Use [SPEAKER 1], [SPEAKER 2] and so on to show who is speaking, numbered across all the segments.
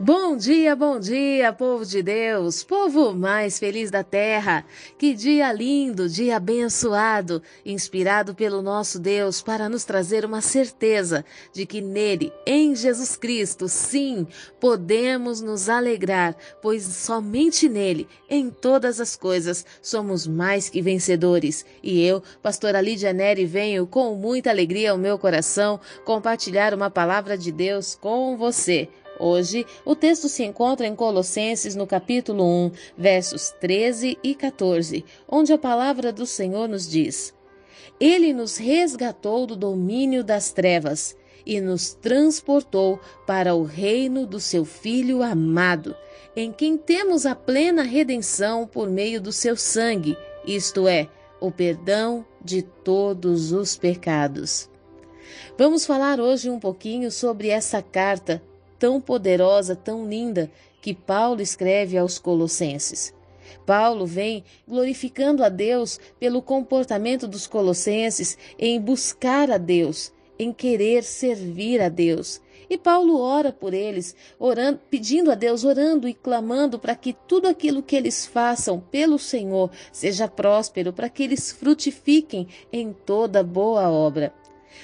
[SPEAKER 1] Bom dia, bom dia, povo de Deus, povo mais feliz da terra. Que dia lindo, dia abençoado, inspirado pelo nosso Deus para nos trazer uma certeza de que nele, em Jesus Cristo, sim, podemos nos alegrar, pois somente nele, em todas as coisas, somos mais que vencedores. E eu, pastora Lídia Neri, venho com muita alegria ao meu coração compartilhar uma palavra de Deus com você. Hoje, o texto se encontra em Colossenses, no capítulo 1, versos 13 e 14, onde a palavra do Senhor nos diz: Ele nos resgatou do domínio das trevas e nos transportou para o reino do seu Filho amado, em quem temos a plena redenção por meio do seu sangue, isto é, o perdão de todos os pecados. Vamos falar hoje um pouquinho sobre essa carta tão poderosa, tão linda que Paulo escreve aos Colossenses. Paulo vem glorificando a Deus pelo comportamento dos colossenses em buscar a Deus, em querer servir a Deus. E Paulo ora por eles, orando, pedindo a Deus, orando e clamando para que tudo aquilo que eles façam pelo Senhor seja próspero, para que eles frutifiquem em toda boa obra.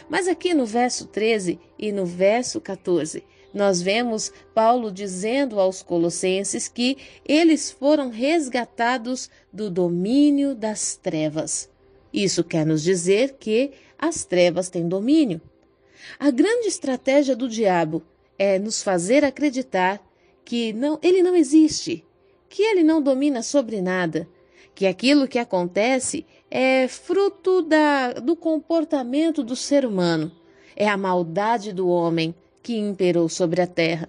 [SPEAKER 1] Mas aqui no verso 13 e no verso 14, nós vemos Paulo dizendo aos Colossenses que eles foram resgatados do domínio das trevas. Isso quer nos dizer que as trevas têm domínio. A grande estratégia do diabo é nos fazer acreditar que não, ele não existe, que ele não domina sobre nada, que aquilo que acontece é fruto da, do comportamento do ser humano, é a maldade do homem, que imperou sobre a terra.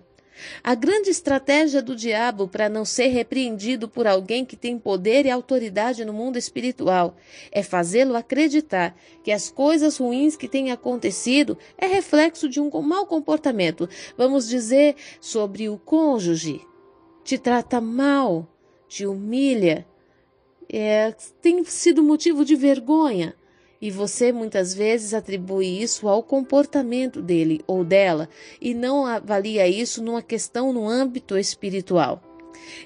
[SPEAKER 1] A grande estratégia do diabo para não ser repreendido por alguém que tem poder e autoridade no mundo espiritual é fazê-lo acreditar que as coisas ruins que têm acontecido é reflexo de um mau comportamento. Vamos dizer sobre o cônjuge. Te trata mal, te humilha, é, tem sido motivo de vergonha. E você muitas vezes atribui isso ao comportamento dele ou dela e não avalia isso numa questão no âmbito espiritual.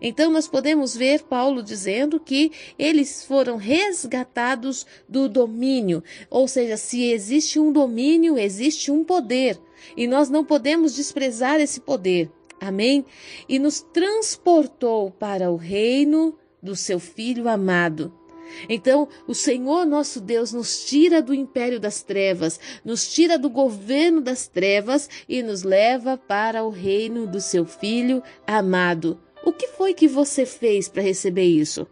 [SPEAKER 1] Então, nós podemos ver Paulo dizendo que eles foram resgatados do domínio, ou seja, se existe um domínio, existe um poder, e nós não podemos desprezar esse poder. Amém? E nos transportou para o reino do seu Filho amado. Então, o Senhor nosso Deus nos tira do império das trevas, nos tira do governo das trevas e nos leva para o reino do seu Filho amado. O que foi que você fez para receber isso?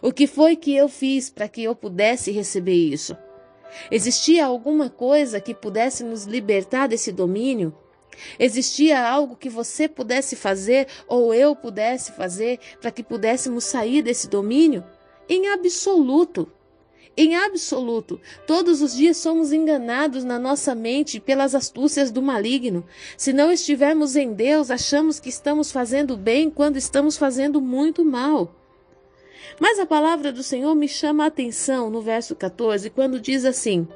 [SPEAKER 1] O que foi que eu fiz para que eu pudesse receber isso? Existia alguma coisa que pudesse nos libertar desse domínio? Existia algo que você pudesse fazer ou eu pudesse fazer para que pudéssemos sair desse domínio? Em absoluto. Em absoluto, todos os dias somos enganados na nossa mente pelas astúcias do maligno. Se não estivermos em Deus, achamos que estamos fazendo bem quando estamos fazendo muito mal. Mas a palavra do Senhor me chama a atenção no verso 14, quando diz assim: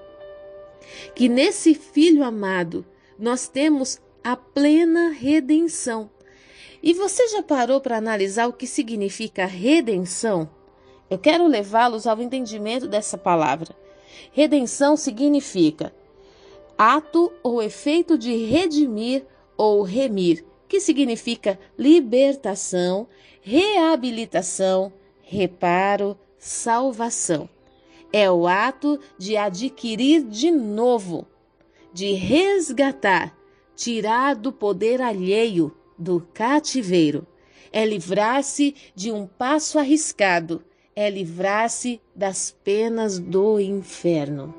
[SPEAKER 1] que nesse filho amado nós temos a plena redenção. E você já parou para analisar o que significa redenção? Eu quero levá-los ao entendimento dessa palavra. Redenção significa ato ou efeito de redimir ou remir, que significa libertação, reabilitação, reparo, salvação. É o ato de adquirir de novo, de resgatar, tirar do poder alheio, do cativeiro. É livrar-se de um passo arriscado é livrar-se das penas do inferno.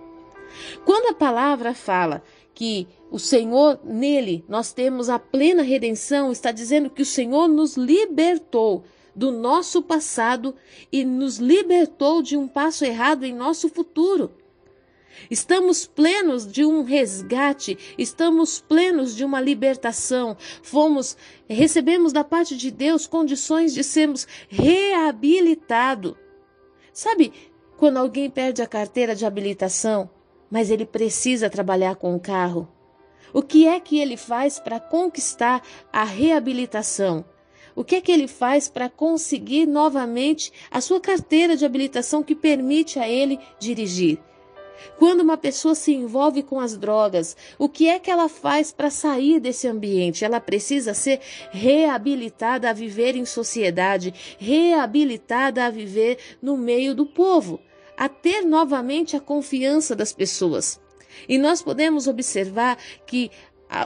[SPEAKER 1] Quando a palavra fala que o Senhor, nele, nós temos a plena redenção, está dizendo que o Senhor nos libertou do nosso passado e nos libertou de um passo errado em nosso futuro. Estamos plenos de um resgate, estamos plenos de uma libertação. Fomos, recebemos da parte de Deus condições de sermos reabilitados. Sabe quando alguém perde a carteira de habilitação, mas ele precisa trabalhar com o carro? O que é que ele faz para conquistar a reabilitação? O que é que ele faz para conseguir novamente a sua carteira de habilitação que permite a ele dirigir? Quando uma pessoa se envolve com as drogas, o que é que ela faz para sair desse ambiente? Ela precisa ser reabilitada a viver em sociedade, reabilitada a viver no meio do povo, a ter novamente a confiança das pessoas. E nós podemos observar que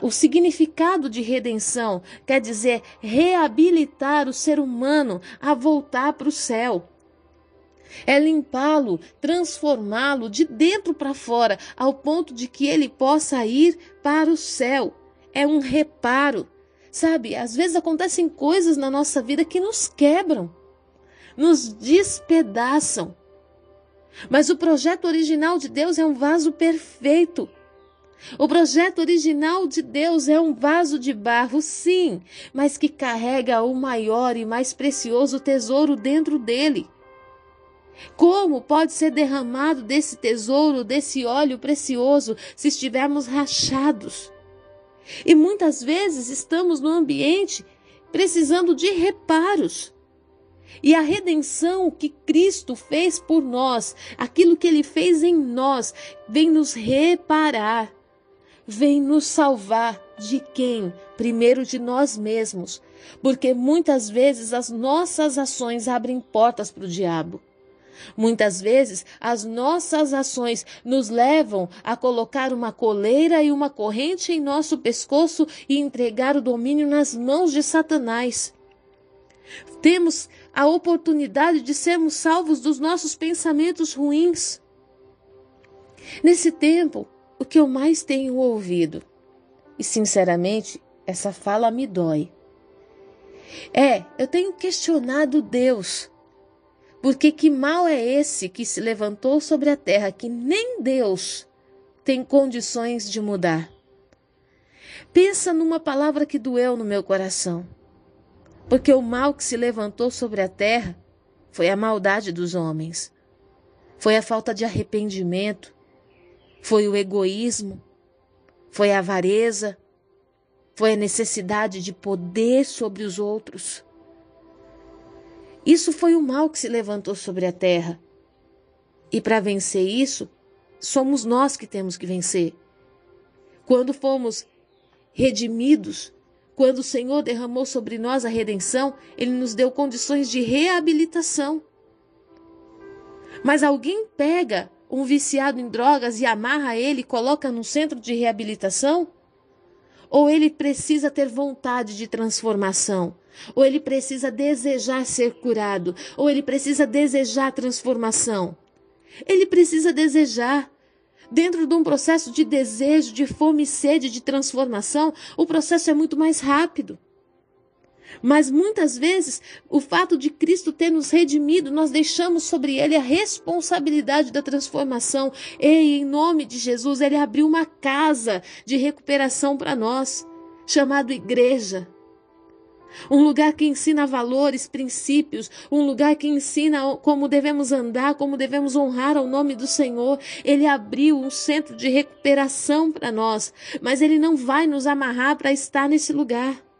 [SPEAKER 1] o significado de redenção quer dizer reabilitar o ser humano a voltar para o céu. É limpá-lo, transformá-lo de dentro para fora, ao ponto de que ele possa ir para o céu. É um reparo. Sabe, às vezes acontecem coisas na nossa vida que nos quebram, nos despedaçam. Mas o projeto original de Deus é um vaso perfeito. O projeto original de Deus é um vaso de barro, sim, mas que carrega o maior e mais precioso tesouro dentro dele. Como pode ser derramado desse tesouro, desse óleo precioso, se estivermos rachados? E muitas vezes estamos no ambiente precisando de reparos. E a redenção que Cristo fez por nós, aquilo que ele fez em nós, vem nos reparar, vem nos salvar de quem? Primeiro de nós mesmos, porque muitas vezes as nossas ações abrem portas para o diabo. Muitas vezes as nossas ações nos levam a colocar uma coleira e uma corrente em nosso pescoço e entregar o domínio nas mãos de Satanás. Temos a oportunidade de sermos salvos dos nossos pensamentos ruins. Nesse tempo, o que eu mais tenho ouvido, e sinceramente, essa fala me dói, é: eu tenho questionado Deus. Porque que mal é esse que se levantou sobre a terra que nem Deus tem condições de mudar? Pensa numa palavra que doeu no meu coração. Porque o mal que se levantou sobre a terra foi a maldade dos homens, foi a falta de arrependimento, foi o egoísmo, foi a avareza, foi a necessidade de poder sobre os outros. Isso foi o mal que se levantou sobre a terra. E para vencer isso, somos nós que temos que vencer. Quando fomos redimidos, quando o Senhor derramou sobre nós a redenção, Ele nos deu condições de reabilitação. Mas alguém pega um viciado em drogas e amarra ele e coloca no centro de reabilitação? Ou ele precisa ter vontade de transformação? Ou ele precisa desejar ser curado? Ou ele precisa desejar transformação? Ele precisa desejar. Dentro de um processo de desejo, de fome e sede de transformação, o processo é muito mais rápido. Mas muitas vezes, o fato de Cristo ter nos redimido, nós deixamos sobre ele a responsabilidade da transformação. E em nome de Jesus, ele abriu uma casa de recuperação para nós, chamado igreja. Um lugar que ensina valores, princípios, um lugar que ensina como devemos andar, como devemos honrar ao nome do Senhor. Ele abriu um centro de recuperação para nós, mas ele não vai nos amarrar para estar nesse lugar.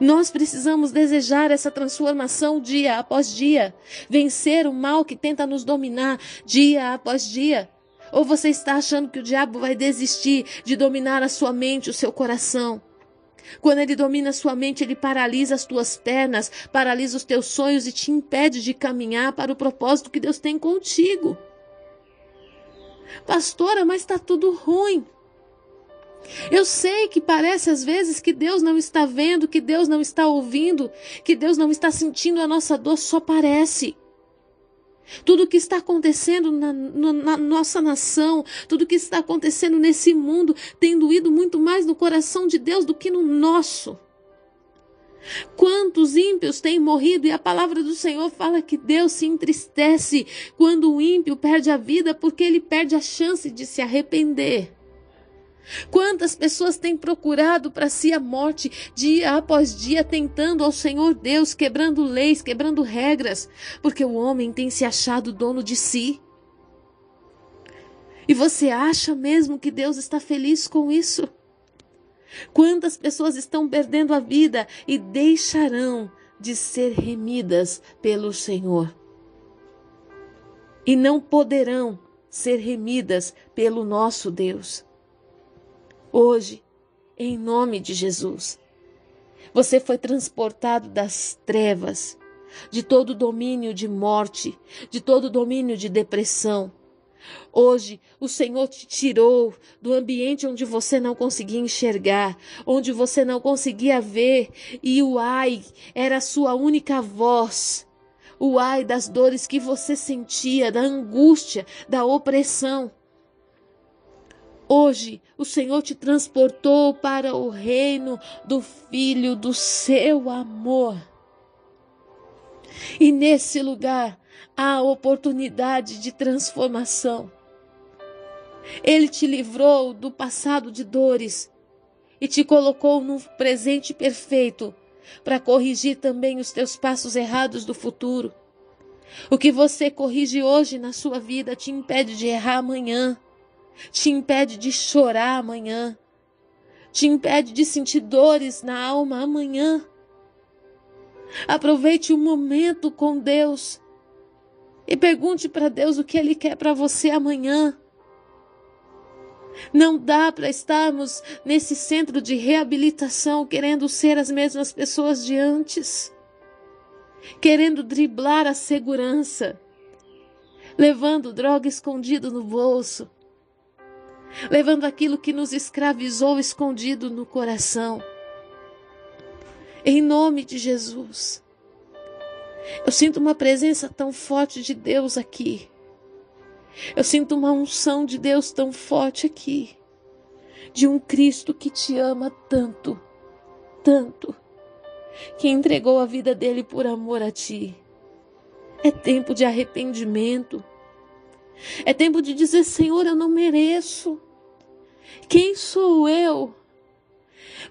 [SPEAKER 1] Nós precisamos desejar essa transformação dia após dia, vencer o mal que tenta nos dominar dia após dia. Ou você está achando que o diabo vai desistir de dominar a sua mente, o seu coração? Quando ele domina a sua mente, ele paralisa as tuas pernas, paralisa os teus sonhos e te impede de caminhar para o propósito que Deus tem contigo. Pastora, mas está tudo ruim. Eu sei que parece às vezes que Deus não está vendo, que Deus não está ouvindo, que Deus não está sentindo a nossa dor, só parece. Tudo o que está acontecendo na, na, nossa nação, tudo o que está acontecendo nesse mundo, tem doído muito mais no coração de Deus do que no nosso. Quantos ímpios têm morrido e a palavra do Senhor fala que Deus se entristece quando o ímpio perde a vida porque ele perde a chance de se arrepender. Quantas pessoas têm procurado para si a morte dia após dia, tentando ao Senhor Deus, quebrando leis, quebrando regras, porque o homem tem se achado dono de si. E você acha mesmo que Deus está feliz com isso? Quantas pessoas estão perdendo a vida e deixarão de ser remidas pelo Senhor? E não poderão ser remidas pelo nosso Deus. Hoje, em nome de Jesus, você foi transportado das trevas, de todo domínio de morte, de todo domínio de depressão Hoje, o Senhor te tirou do ambiente onde você não conseguia enxergar, onde você não conseguia ver, e o ai era a sua única voz. O ai das dores que você sentia, da angústia, da opressão. Hoje, o Senhor te transportou para o reino do Filho do seu amor. E nesse lugar, a oportunidade de transformação. Ele te livrou do passado de dores e te colocou no presente perfeito para corrigir também os teus passos errados do futuro. O que você corrige hoje na sua vida te impede de errar amanhã, te impede de chorar amanhã, te impede de sentir dores na alma amanhã. Aproveite o momento com Deus e pergunte para Deus o que Ele quer para você amanhã. Não dá para estarmos nesse centro de reabilitação querendo ser as mesmas pessoas de antes, querendo driblar a segurança, levando droga escondido no bolso, levando aquilo que nos escravizou escondido no coração. Em nome de Jesus. Eu sinto uma presença tão forte de Deus aqui. Eu sinto uma unção de Deus tão forte aqui. De um Cristo que te ama tanto, tanto, que entregou a vida dele por amor a ti. É tempo de arrependimento. É tempo de dizer: Senhor, eu não mereço. Quem sou eu?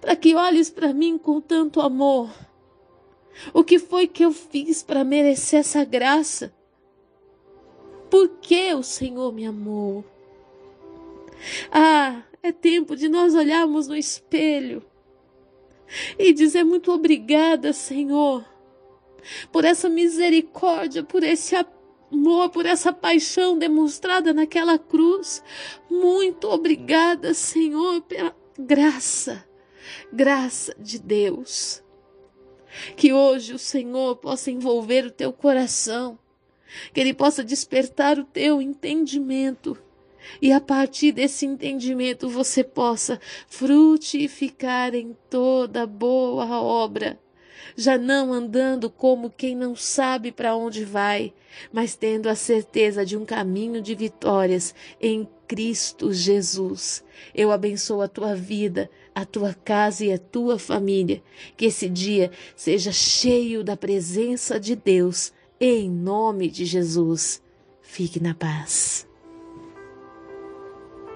[SPEAKER 1] Para que olhes para mim com tanto amor. O que foi que eu fiz para merecer essa graça? Por que o Senhor me amou? Ah, é tempo de nós olharmos no espelho e dizer muito obrigada, Senhor, por essa misericórdia, por esse amor, por essa paixão demonstrada naquela cruz. Muito obrigada, Senhor, pela graça, graça de Deus. Que hoje o Senhor possa envolver o teu coração, que Ele possa despertar o teu entendimento. E a partir desse entendimento você possa frutificar em toda boa obra, já não andando como quem não sabe para onde vai, mas tendo a certeza de um caminho de vitórias em Cristo Jesus. Eu abençoo a tua vida, a tua casa e a tua família. Que esse dia seja cheio da presença de Deus, em nome de Jesus. Fique na paz.